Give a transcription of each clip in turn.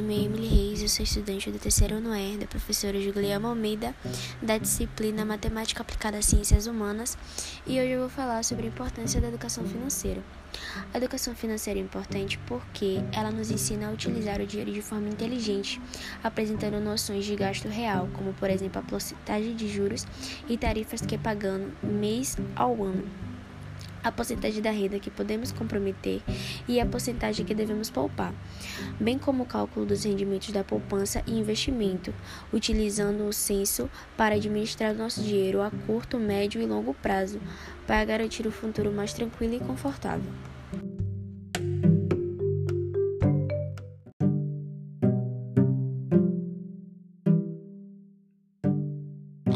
nome é Emily Reis, eu sou estudante do terceiro ano R da professora Juliana Almeida, da disciplina Matemática Aplicada às Ciências Humanas, e hoje eu vou falar sobre a importância da educação financeira. A educação financeira é importante porque ela nos ensina a utilizar o dinheiro de forma inteligente, apresentando noções de gasto real, como por exemplo a porcentagem de juros e tarifas que pagando mês ao ano a porcentagem da renda que podemos comprometer e a porcentagem que devemos poupar, bem como o cálculo dos rendimentos da poupança e investimento, utilizando o censo para administrar nosso dinheiro a curto, médio e longo prazo, para garantir um futuro mais tranquilo e confortável.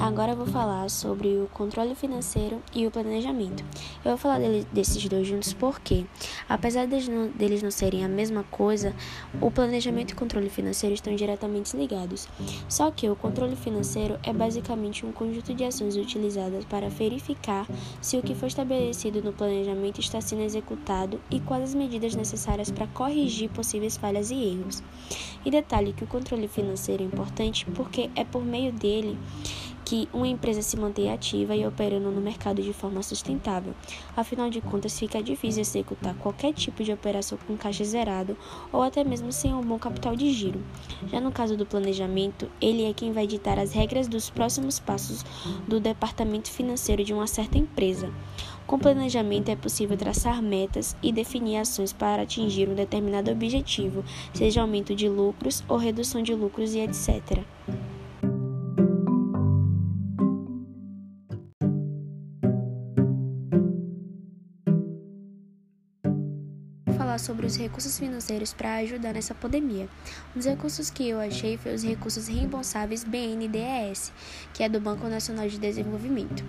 Agora vou falar sobre o controle financeiro e o planejamento. Eu vou falar dele, desses dois juntos porque, apesar deles não, deles não serem a mesma coisa, o planejamento e o controle financeiro estão diretamente ligados. Só que o controle financeiro é basicamente um conjunto de ações utilizadas para verificar se o que foi estabelecido no planejamento está sendo executado e quais as medidas necessárias para corrigir possíveis falhas e erros. E detalhe que o controle financeiro é importante porque é por meio dele que uma empresa se mantenha ativa e operando no mercado de forma sustentável. Afinal de contas, fica difícil executar qualquer tipo de operação com caixa zerado ou até mesmo sem um bom capital de giro. Já no caso do planejamento, ele é quem vai ditar as regras dos próximos passos do departamento financeiro de uma certa empresa. Com planejamento é possível traçar metas e definir ações para atingir um determinado objetivo, seja aumento de lucros ou redução de lucros e etc. falar sobre os recursos financeiros para ajudar nessa pandemia. Um dos recursos que eu achei foi os recursos reembolsáveis BNDES, que é do Banco Nacional de Desenvolvimento.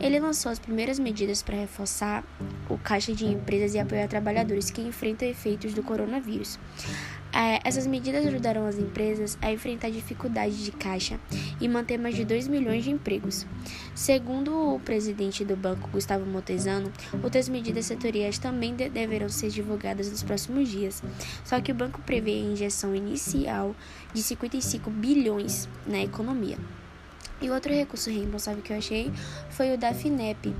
Ele lançou as primeiras medidas para reforçar o caixa de empresas e apoiar trabalhadores que enfrentam efeitos do coronavírus. É, essas medidas ajudarão as empresas a enfrentar dificuldades de caixa e manter mais de 2 milhões de empregos. Segundo o presidente do banco, Gustavo Montezano, outras medidas setoriais também de deverão ser divulgadas nos próximos dias. Só que o banco prevê a injeção inicial de 55 bilhões na economia. E outro recurso reembolsável que eu achei foi o da FINEP,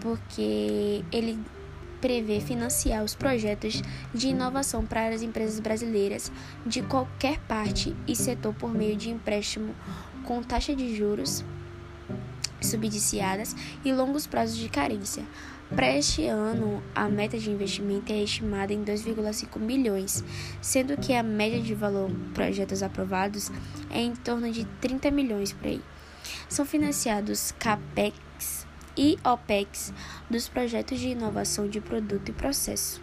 porque ele prevê financiar os projetos de inovação para as empresas brasileiras de qualquer parte e setor por meio de empréstimo com taxa de juros subsidiadas e longos prazos de carência. Para este ano, a meta de investimento é estimada em 2,5 milhões, sendo que a média de valor projetos aprovados é em torno de 30 milhões por aí. São financiados CAPEX e OPEX dos projetos de inovação de produto e processo.